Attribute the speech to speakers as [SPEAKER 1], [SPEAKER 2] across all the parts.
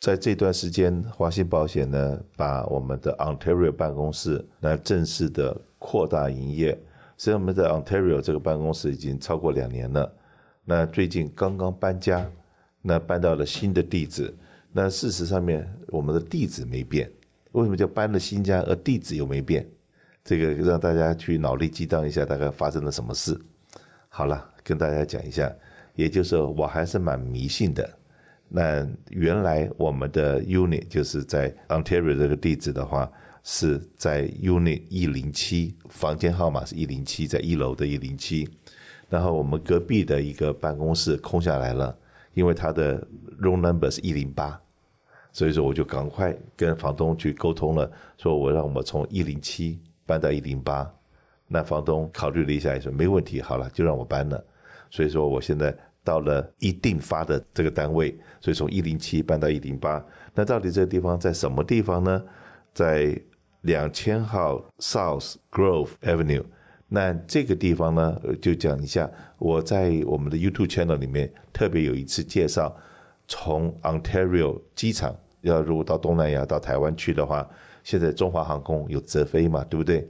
[SPEAKER 1] 在这段时间，华信保险呢，把我们的 Ontario 办公室来正式的扩大营业。实际上，我们在 Ontario 这个办公室已经超过两年了。那最近刚刚搬家，那搬到了新的地址。那事实上面，我们的地址没变。为什么叫搬了新家，而地址又没变？这个让大家去脑力激荡一下，大概发生了什么事？好了，跟大家讲一下，也就是，我还是蛮迷信的。那原来我们的 unit 就是在 Ontario 这个地址的话，是在 unit 一零七，房间号码是一零七，在一楼的一零七。然后我们隔壁的一个办公室空下来了，因为他的 room number 是一零八。所以说，我就赶快跟房东去沟通了，说我让我们从一零七搬到一零八。那房东考虑了一下，也说没问题，好了，就让我搬了。所以说，我现在到了一定发的这个单位，所以从一零七搬到一零八。那到底这个地方在什么地方呢？在两千号 South Grove Avenue。那这个地方呢，就讲一下，我在我们的 YouTube channel 里面特别有一次介绍。从 Ontario 机场要如果到东南亚到台湾去的话，现在中华航空有直飞嘛，对不对？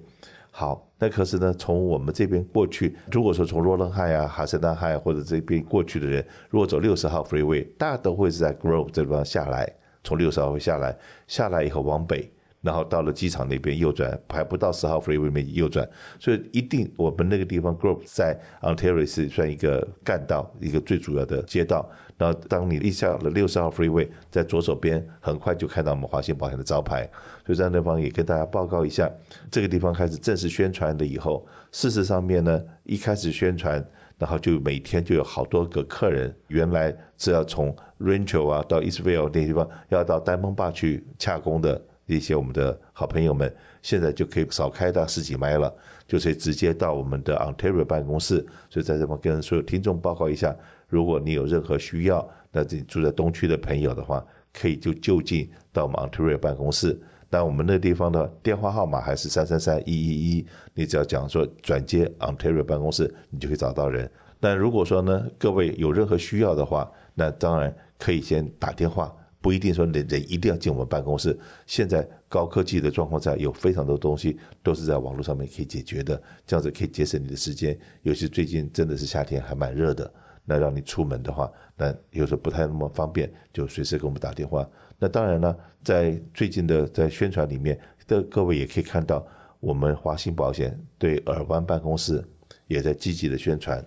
[SPEAKER 1] 好，那可是呢，从我们这边过去，如果说从罗伦汉啊、哈森丹汉或者这边过去的人，如果走六十号 Freeway，大家都会是在 Grove 这地方下来，从六十号会下来，下来以后往北。然后到了机场那边右转，还不到十号 freeway 面右转，所以一定我们那个地方 group 在 Ontario 是算一个干道，一个最主要的街道。然后当你一下了六十号 freeway，在左手边很快就看到我们华信保险的招牌。所以在那方也跟大家报告一下，这个地方开始正式宣传了以后，事实上面呢，一开始宣传，然后就每天就有好多个客人，原来是要从 Rancho 啊到 Eastvale 那地方要到 Diamond Bar 去洽工的。一些我们的好朋友们，现在就可以少开到十几迈了，就可以直接到我们的 Ontario 办公室。所以在这边跟所有听众报告一下，如果你有任何需要，那这住在东区的朋友的话，可以就就近到我们 Ontario 办公室。那我们那地方的电话号码还是三三三一一一，你只要讲说转接 Ontario 办公室，你就可以找到人。那如果说呢，各位有任何需要的话，那当然可以先打电话。不一定说人人一定要进我们办公室。现在高科技的状况下，有非常多东西都是在网络上面可以解决的，这样子可以节省你的时间。尤其最近真的是夏天，还蛮热的。那让你出门的话，那有时候不太那么方便，就随时给我们打电话。那当然呢，在最近的在宣传里面的各位也可以看到，我们华信保险对尔湾办公室也在积极的宣传。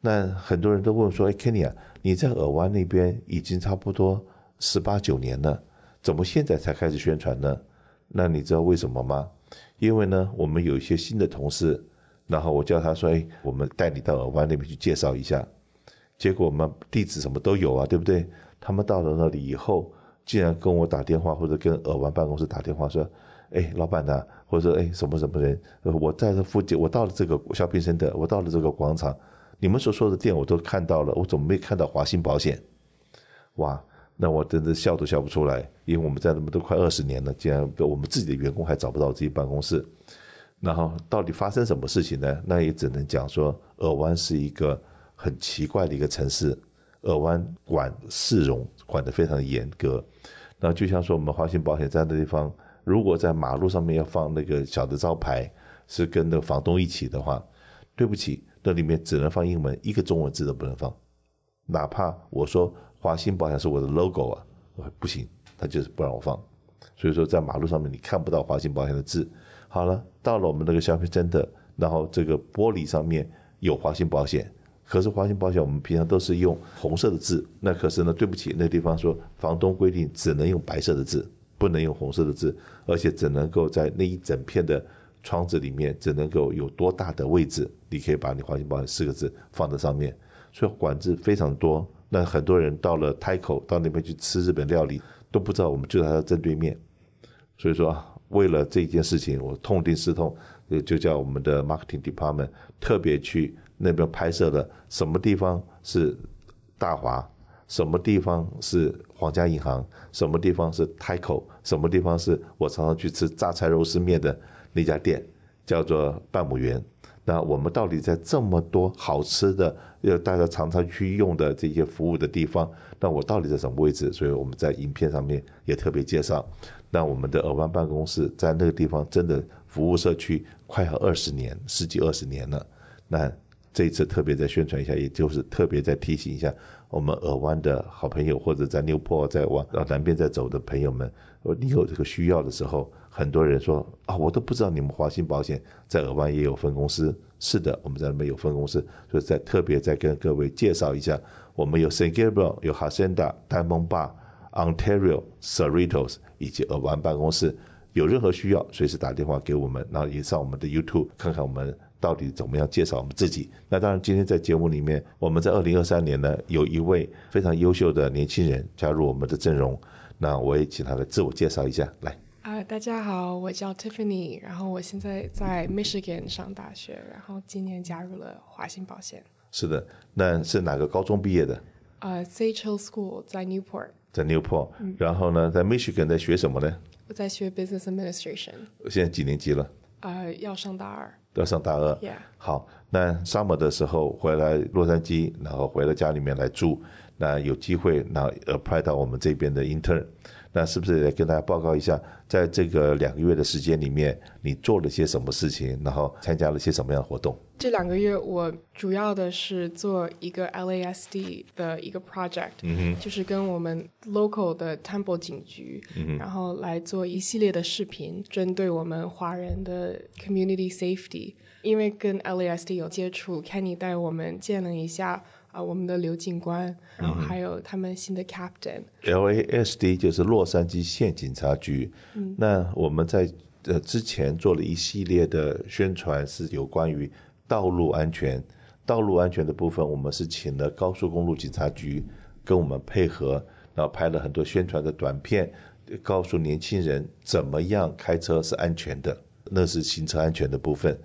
[SPEAKER 1] 那很多人都问说：“哎，Kenny 啊，你在尔湾那边已经差不多。”十八九年了，怎么现在才开始宣传呢？那你知道为什么吗？因为呢，我们有一些新的同事，然后我叫他说：“哎，我们带你到耳湾那边去介绍一下。”结果我们地址什么都有啊，对不对？他们到了那里以后，竟然跟我打电话，或者跟耳湾办公室打电话说：“哎，老板呐，或者哎什么什么人，我在这附近，我到了这个小平生的我到了这个广场，你们所说的店我都看到了，我怎么没看到华信保险？”哇！那我真的笑都笑不出来，因为我们在那么都快二十年了，竟然我们自己的员工还找不到自己办公室，然后到底发生什么事情呢？那也只能讲说，尔湾是一个很奇怪的一个城市，尔湾管市容管得非常严格。那就像说我们华信保险站的地方，如果在马路上面要放那个小的招牌，是跟那个房东一起的话，对不起，那里面只能放英文，一个中文字都不能放，哪怕我说。华信保险是我的 logo 啊，不行，他就是不让我放。所以说，在马路上面你看不到华信保险的字。好了，到了我们那个消费真的，然后这个玻璃上面有华信保险，可是华信保险我们平常都是用红色的字，那可是呢，对不起，那地方说房东规定只能用白色的字，不能用红色的字，而且只能够在那一整片的窗子里面，只能够有多大的位置，你可以把你华信保险四个字放在上面，所以管制非常多。那很多人到了台口，到那边去吃日本料理，都不知道我们就在他正对面。所以说，为了这件事情，我痛定思痛，就叫我们的 marketing department 特别去那边拍摄了。什么地方是大华？什么地方是皇家银行？什么地方是台口？什么地方是我常常去吃榨菜肉丝面的那家店，叫做半亩园。那我们到底在这么多好吃的，要大家常常去用的这些服务的地方，那我到底在什么位置？所以我们在影片上面也特别介绍。那我们的耳湾办公室在那个地方真的服务社区快要二十年，十几二十年了。那这一次特别再宣传一下，也就是特别再提醒一下我们尔湾的好朋友，或者在 Newport 在往南边在走的朋友们，你有这个需要的时候。很多人说啊，我都不知道你们华信保险在尔湾也有分公司。是的，我们在那边有分公司，所以再特别再跟各位介绍一下，我们有 St. Gabriel、有 Hacienda、Diamond Bar、Ontario、Cerritos 以及尔湾办公室。有任何需要，随时打电话给我们，然后也上我们的 YouTube 看看我们到底怎么样介绍我们自己。那当然，今天在节目里面，我们在二零二三年呢，有一位非常优秀的年轻人加入我们的阵容，那我也请他来自我介绍一下，来。
[SPEAKER 2] 啊，uh, 大家好，我叫 Tiffany，然后我现在在 Michigan 上大学，然后今年加入了华信保险。
[SPEAKER 1] 是的，那是哪个高中毕业的？
[SPEAKER 2] 呃、uh,，Sage Hill School 在 Newport。
[SPEAKER 1] 在 Newport，、嗯、然后呢，在 Michigan 在学什么呢？
[SPEAKER 2] 我在学 Business Administration。
[SPEAKER 1] 现在几年级了？
[SPEAKER 2] 呃，uh, 要上大二。
[SPEAKER 1] 要上大二。好，那 Summer 的时候回来洛杉矶，然后回到家里面来住，那有机会那 apply 到我们这边的 intern。那是不是也跟大家报告一下，在这个两个月的时间里面，你做了些什么事情，然后参加了些什么样的活动？
[SPEAKER 2] 这两个月我主要的是做一个 LASD 的一个 project，嗯哼，就是跟我们 local 的 Temple 警局，嗯哼，然后来做一系列的视频，针对我们华人的 community safety。因为跟 LASD 有接触，Kenny 带我们见了一下。啊，我们的刘警官，然后还有他们新的 captain。
[SPEAKER 1] LASD 就是洛杉矶县警察局。嗯，那我们在呃之前做了一系列的宣传，是有关于道路安全。道路安全的部分，我们是请了高速公路警察局跟我们配合，然后拍了很多宣传的短片，告诉年轻人怎么样开车是安全的，那是行车安全的部分。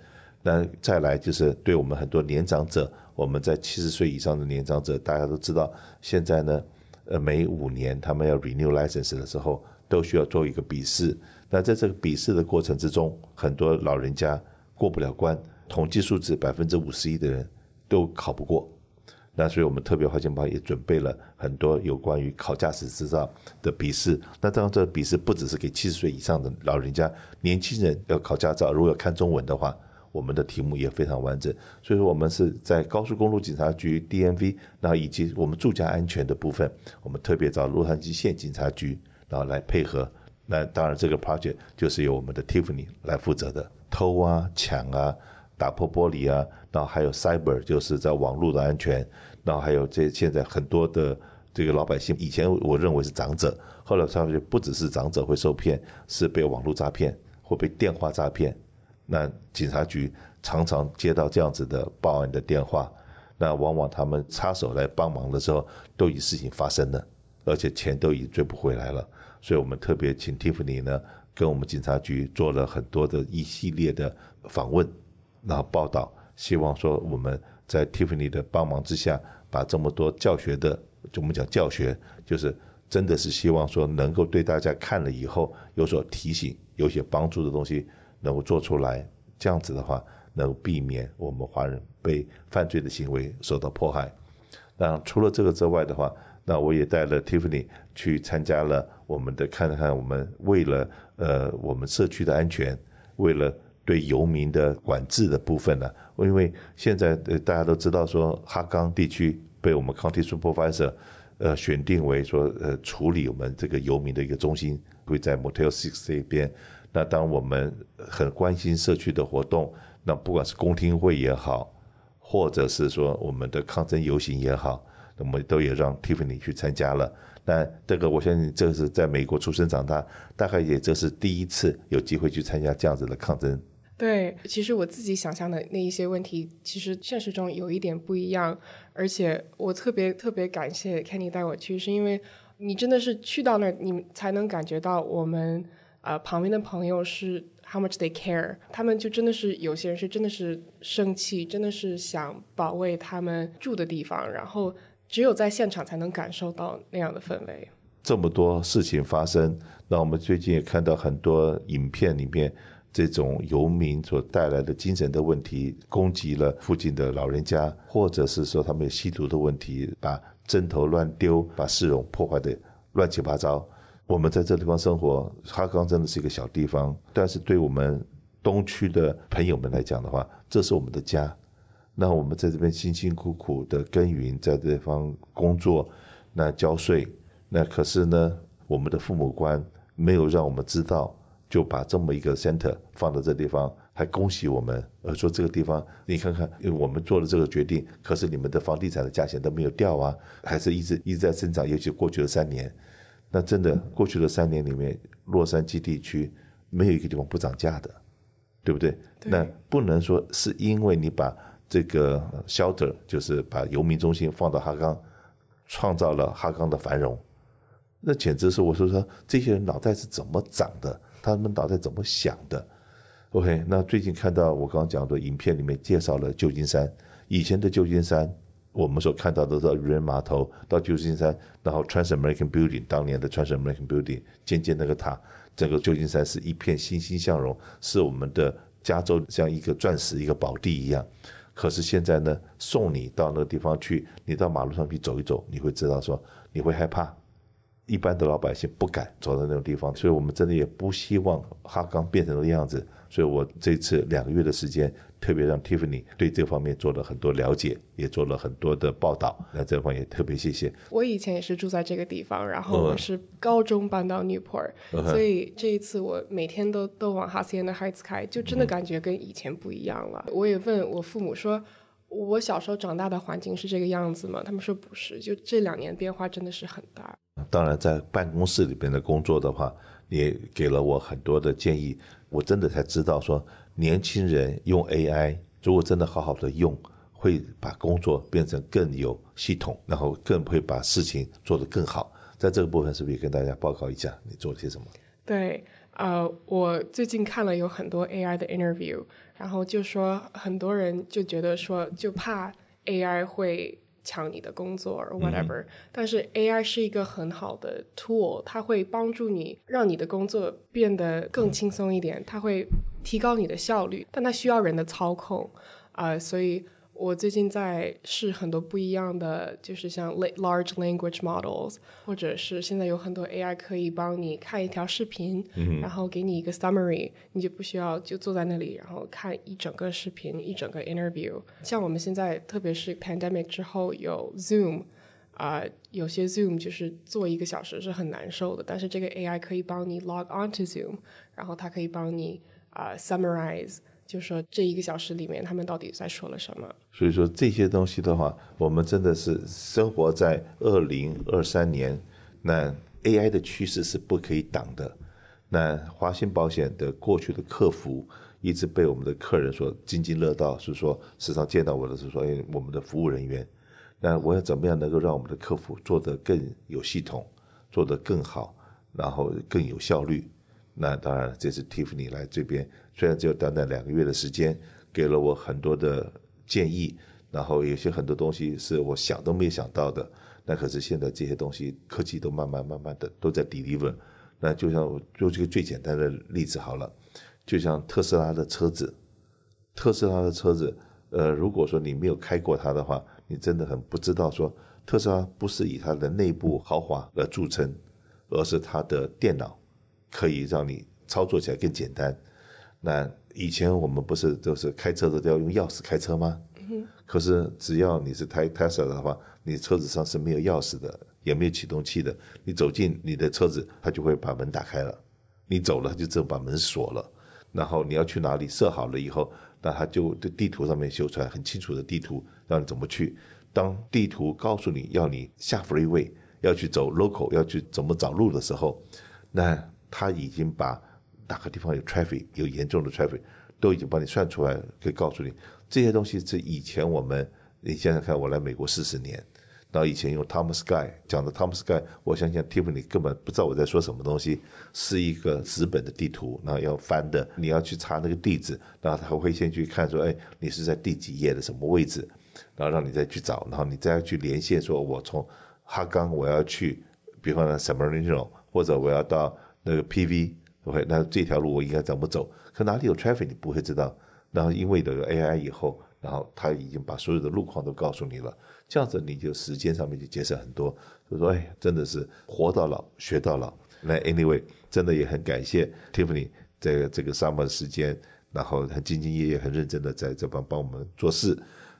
[SPEAKER 1] 那再来就是对我们很多年长者。我们在七十岁以上的年长者，大家都知道，现在呢，呃，每五年他们要 renew license 的时候，都需要做一个笔试。那在这个笔试的过程之中，很多老人家过不了关，统计数字百分之五十一的人都考不过。那所以我们特别华信保也准备了很多有关于考驾驶执照的笔试。那当然，这笔试不只是给七十岁以上的老人家，年轻人要考驾照，如果要看中文的话。我们的题目也非常完整，所以说我们是在高速公路警察局 DMV，然后以及我们住家安全的部分，我们特别找洛杉矶县警察局，然后来配合。那当然这个 project 就是由我们的 Tiffany 来负责的，偷啊、抢啊、打破玻璃啊，然后还有 Cyber 就是在网络的安全，然后还有这现在很多的这个老百姓，以前我认为是长者，后来他们就不只是长者会受骗，是被网络诈骗或被电话诈骗。那警察局常常接到这样子的报案的电话，那往往他们插手来帮忙的时候，都已事情发生了，而且钱都已追不回来了。所以我们特别请 Tiffany 呢，跟我们警察局做了很多的一系列的访问，然后报道，希望说我们在 Tiffany 的帮忙之下，把这么多教学的，就我们讲教学，就是真的是希望说能够对大家看了以后有所提醒，有些帮助的东西。能够做出来，这样子的话，能够避免我们华人被犯罪的行为受到迫害。那除了这个之外的话，那我也带了 Tiffany 去参加了我们的看看我们为了呃我们社区的安全，为了对游民的管制的部分呢，因为现在呃大家都知道说哈冈地区被我们 County Supervisor 呃选定为说呃处理我们这个游民的一个中心，会在 Motel Six 这边。那当我们很关心社区的活动，那不管是公听会也好，或者是说我们的抗争游行也好，那么都也让 Tiffany 去参加了。那这个我相信这是在美国出生长大，大概也这是第一次有机会去参加这样子的抗争。
[SPEAKER 2] 对，其实我自己想象的那一些问题，其实现实中有一点不一样。而且我特别特别感谢 Kenny 带我去，是因为你真的是去到那儿，你才能感觉到我们。呃，旁边的朋友是 how much they care，他们就真的是有些人是真的是生气，真的是想保卫他们住的地方，然后只有在现场才能感受到那样的氛围。
[SPEAKER 1] 这么多事情发生，那我们最近也看到很多影片里面，这种游民所带来的精神的问题，攻击了附近的老人家，或者是说他们有吸毒的问题，把针头乱丢，把市容破坏的乱七八糟。我们在这地方生活，哈刚真的是一个小地方，但是对我们东区的朋友们来讲的话，这是我们的家。那我们在这边辛辛苦苦的耕耘，在这地方工作，那交税，那可是呢，我们的父母官没有让我们知道，就把这么一个 center 放到这地方，还恭喜我们，而说这个地方你看看，因为我们做了这个决定，可是你们的房地产的价钱都没有掉啊，还是一直一直在增长，尤其过去的三年。那真的，过去的三年里面，洛杉矶地区没有一个地方不涨价的，对不对？
[SPEAKER 2] 对。
[SPEAKER 1] 那不能说是因为你把这个 shelter，就是把游民中心放到哈冈，创造了哈冈的繁荣。那简直是我说说这些人脑袋是怎么长的？他们脑袋怎么想的？OK，那最近看到我刚刚讲的影片里面介绍了旧金山，以前的旧金山。我们所看到的，到渔人码头，到旧金山，然后 Trans American Building，当年的 Trans American Building，尖尖那个塔，整个旧金山是一片欣欣向荣，是我们的加州像一个钻石一个宝地一样。可是现在呢，送你到那个地方去，你到马路上去走一走，你会知道说你会害怕，一般的老百姓不敢走到那种地方，所以我们真的也不希望哈冈变成那个样子。所以我这次两个月的时间。特别让 Tiffany 对这方面做了很多了解，也做了很多的报道。那这方面也特别谢谢。
[SPEAKER 2] 我以前也是住在这个地方，然后我是高中搬到 Newport，、嗯、所以这一次我每天都都往 Hacienda Heights 开，就真的感觉跟以前不一样了。嗯、我也问我父母说，我小时候长大的环境是这个样子吗？他们说不是，就这两年变化真的是很大。
[SPEAKER 1] 当然，在办公室里边的工作的话，也给了我很多的建议。我真的才知道说。年轻人用 AI，如果真的好好的用，会把工作变成更有系统，然后更会把事情做得更好。在这个部分，是不是也跟大家报告一下你做了些什么？
[SPEAKER 2] 对，呃，我最近看了有很多 AI 的 interview，然后就说很多人就觉得说，就怕 AI 会。抢你的工作，or whatever，嗯。但是 AI 是一个很好的 tool，它会帮助你让你的工作变得更轻松一点，它会提高你的效率，但它需要人的操控啊，呃，所以。我最近在试很多不一样的，就是像 large language models，或者是现在有很多 AI 可以帮你看一条视频，嗯，然后给你一个 summary，你就不需要就坐在那里，然后看一整个视频，一整个 interview。像我们现在，特别是 pandemic 之后有 Zoom，啊、呃，有些 Zoom 就是坐一个小时是很难受的，但是这个 AI 可以帮你 log on to Zoom，然后它可以帮你啊、呃、summarize。就说这一个小时里面，他们到底在说了什么？
[SPEAKER 1] 所以说这些东西的话，我们真的是生活在二零二三年，那 AI 的趋势是不可以挡的。那华信保险的过去的客服一直被我们的客人所津津乐道，是说时常见到我的是说，哎，我们的服务人员，那我要怎么样能够让我们的客服做得更有系统，做得更好，然后更有效率？那当然，这次 Tiffany 来这边，虽然只有短短两个月的时间，给了我很多的建议，然后有些很多东西是我想都没想到的。那可是现在这些东西科技都慢慢慢慢的都在 deliver。那就像我做这个最简单的例子好了，就像特斯拉的车子，特斯拉的车子，呃，如果说你没有开过它的话，你真的很不知道说特斯拉不是以它的内部豪华而著称，而是它的电脑。可以让你操作起来更简单。那以前我们不是都是开车的都要用钥匙开车吗？嗯。可是只要你是开开车的话，你车子上是没有钥匙的，也没有启动器的。你走进你的车子，它就会把门打开了。你走了，它就只有把门锁了。然后你要去哪里设好了以后，那它就地图上面秀出来很清楚的地图，让你怎么去。当地图告诉你要你下 freeway，要去走 local，要去怎么找路的时候，那。他已经把哪个地方有 traffic 有严重的 traffic 都已经帮你算出来，可以告诉你这些东西是以前我们你想想看，我来美国四十年，然后以前用 Tomsky 讲的 Tomsky，我相信 Tiffany 根本不知道我在说什么东西，是一个纸本的地图，然后要翻的，你要去查那个地址，然后他会先去看说，哎，你是在第几页的什么位置，然后让你再去找，然后你再去连线，说我从哈冈我要去，比方说 San Bernardino 或者我要到。那个 PV OK，那这条路我应该怎么走？可哪里有 traffic 你不会知道。然后因为有了 AI 以后，然后他已经把所有的路况都告诉你了，这样子你就时间上面就节省很多。就说哎，真的是活到老学到老。那 anyway，真的也很感谢 Tiffany 在这个 summer 时间，然后很兢兢业业、很认真的在这帮帮我们做事。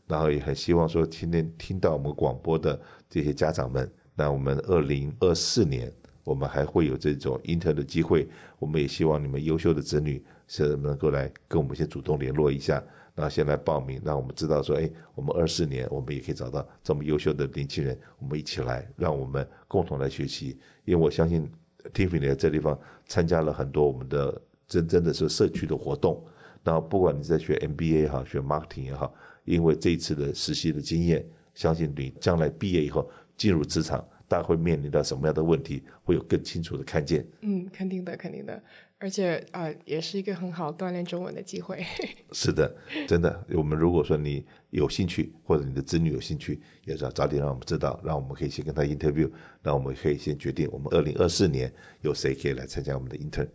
[SPEAKER 1] 然后也很希望说，今天听到我们广播的这些家长们，那我们二零二四年，我们还会有这种 Inter 的机会。我们也希望你们优秀的子女是能够来跟我们先主动联络一下，然后先来报名，让我们知道说，哎，我们二四年我们也可以找到这么优秀的年轻人，我们一起来，让我们共同来学习。因为我相信 Tiffany 在这地方参加了很多我们的真正的是社区的活动。然后不管你在学 MBA 也好，学 marketing 也好。因为这一次的实习的经验，相信你将来毕业以后进入职场，大家会面临到什么样的问题，会有更清楚的看见。
[SPEAKER 2] 嗯，肯定的，肯定的，而且啊、呃，也是一个很好锻炼中文的机会。
[SPEAKER 1] 是的，真的。我们如果说你有兴趣，或者你的子女有兴趣，也是要早点让我们知道，让我们可以先跟他 interview，那我们可以先决定我们二零二四年有谁可以来参加我们的 intern。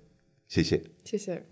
[SPEAKER 1] 谢谢，
[SPEAKER 2] 谢谢。